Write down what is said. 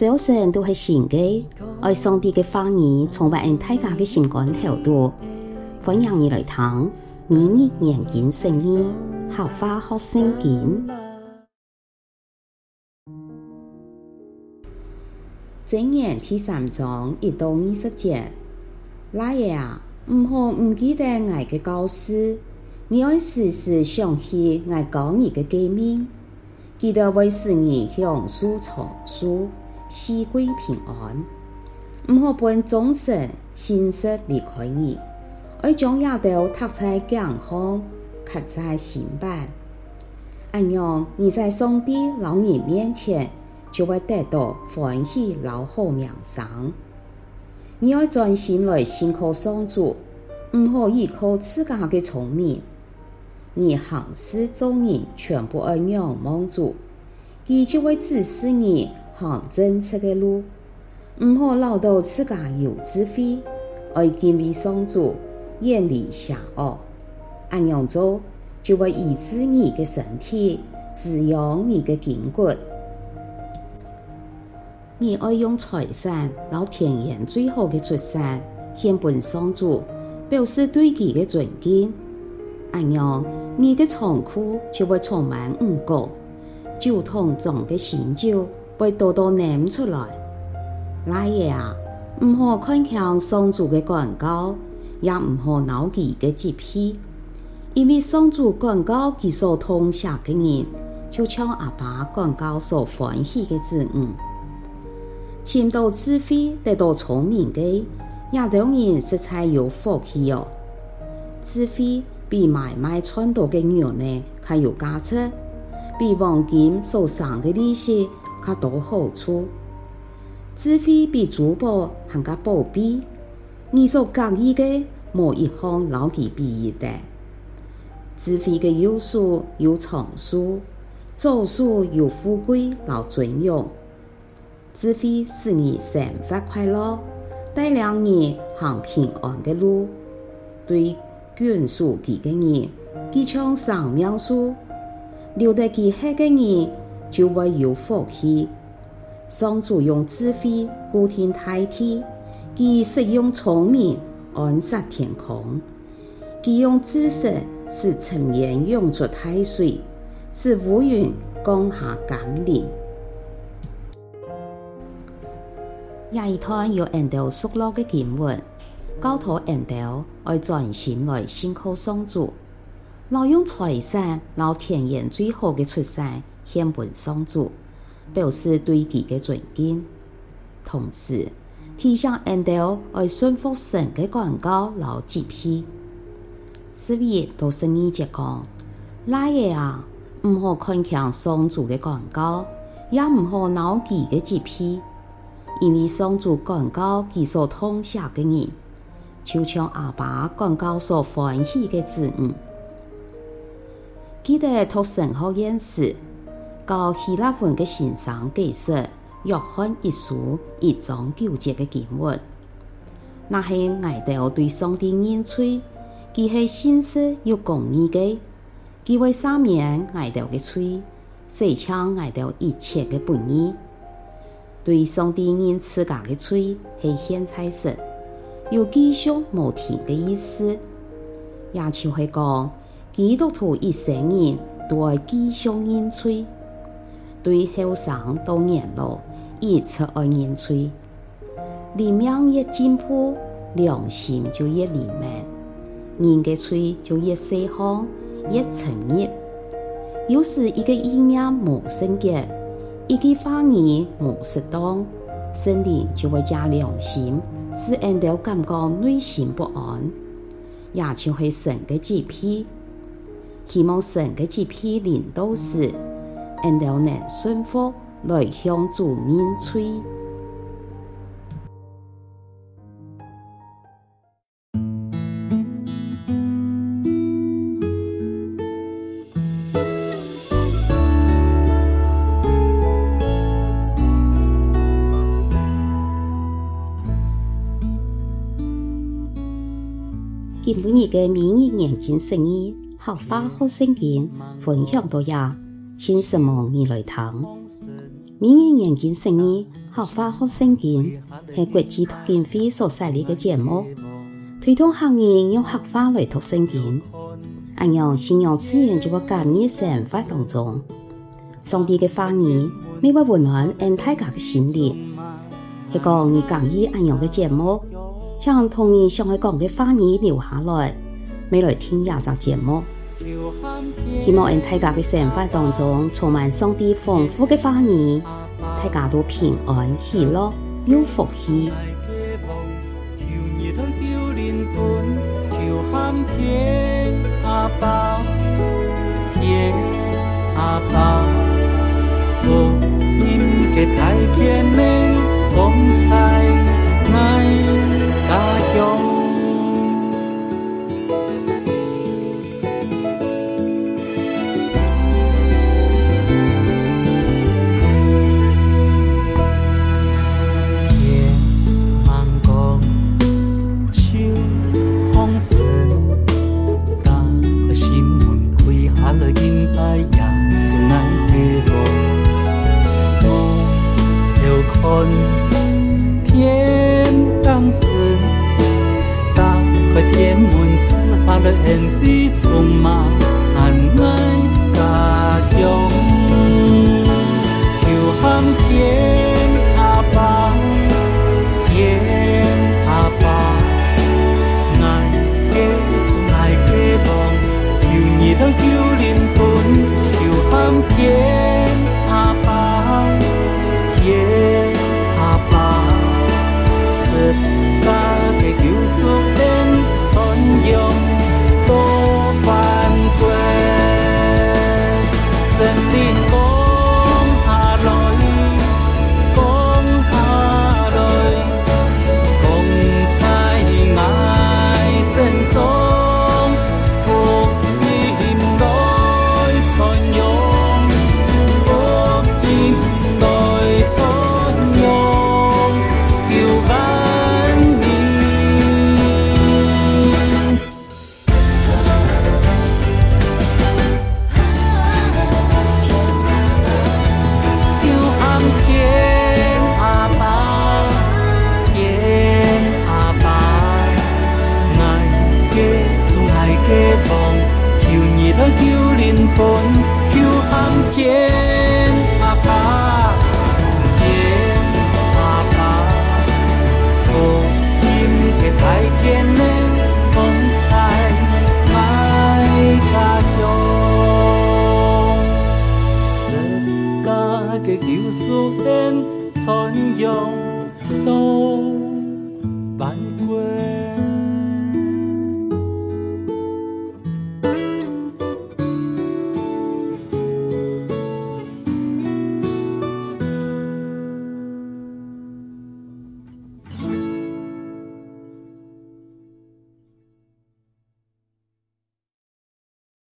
早晨都是新的，爱上帝的话语充满大家的心肝头度，欢迎你来听每日研经圣经，合法学圣经。箴言第三章一到二十节，老爷啊，唔好唔记得我嘅教师，你爱时时想起我教你嘅诫命，记得为使你享寿长寿。四季平安，唔好伴众生信实离开你，爱将亚豆读在颈项，刻在心版。安样你在上帝老人面前就会得到欢喜老好名声。你要专心来信靠上主，唔好依靠自家嘅聪明。你行事做人全部爱仰望主，佢就会指示你。行正确的路，唔好老到自家有智慧，爱敬畏上主，远离邪恶。安样做就会医治你的身体，滋养你的筋骨。你爱用财产，捞田园最好的出产，献本上主，表示对佢的尊敬。安样你的仓库就会充满五谷，酒桶中的新酒。会多多念出来，老爷啊，唔好看强上主嘅广告，也唔好脑记嘅疾病，因为上主广告佢所通晓嘅人，就像阿爸广告所欢喜嘅子女，寻到智慧得到聪明嘅，也当然实在有福气哦。智慧比买卖穿到嘅牛呢，还有价值，比黄金所生嘅利息。较多好处，智慧比珠宝更加宝贝。你所讲意嘅，冇一项老其比一的。智慧嘅有数有长寿，做数有富贵老尊荣。智慧使你生活快乐，带领你行平安嘅路。对眷属佢嘅人，佢像生命树，留得佢黑嘅人。就会有福气。上主用智慧固定大地，佢使用聪明安设天空，佢用知识使沉渊涌出大水，使乌云降下甘霖。这一段有印度属落的经文，教徒印度爱专心来信靠上主，劳用财产捞田园最好的出产。献本上主，表示对其嘅尊敬，同时提醒人哋爱顺服神嘅广告，老吉批。十一到十二节讲，老爷啊，唔好看强上主嘅广告，也唔好恼其嘅吉批，因为上主广告其所通写嘅人，就像阿爸广告所欢喜嘅子女。记得读神学院时。教希腊文嘅先生解释约翰一书一章九节嘅经文，那系爱到对上帝认罪，佢系信实又公义嘅，佢为赦免爱到嘅罪，洗清爱到一切嘅不义。对上帝认自家嘅罪系献菜神，有继续无停嘅意思，也就系讲基督徒一生人都爱继续认罪。对后生到年老，一切爱认罪，灵命越进步，良心就越灵敏，人嘅罪就越细项，越沉溺。有时一个意念无圣洁，一句话语无适当，心灵就会加良心，使人都感觉内心不安，也就会神嘅洁癖。希望神嘅洁癖领导时。人都能顺服来向主认罪。今日嘅每日研经圣经，合法学圣经，分享到呀。请什么你来听？每日研经圣经，客话学圣经系国际读经会所设立嘅节目，推动行业用合法来读圣经。按样信仰自然就会加入生活当中。上帝嘅话语，每晚温暖俺大家嘅心灵。系讲你讲意按样嘅节目，将同你想要讲嘅话语留下来，未来听廿集节目。希望俺大家嘅生活当中充满上帝丰富嘅话语。大家都平安喜乐，有福气。天打开天门，赐下了恩惠，充满。Cứu 求安平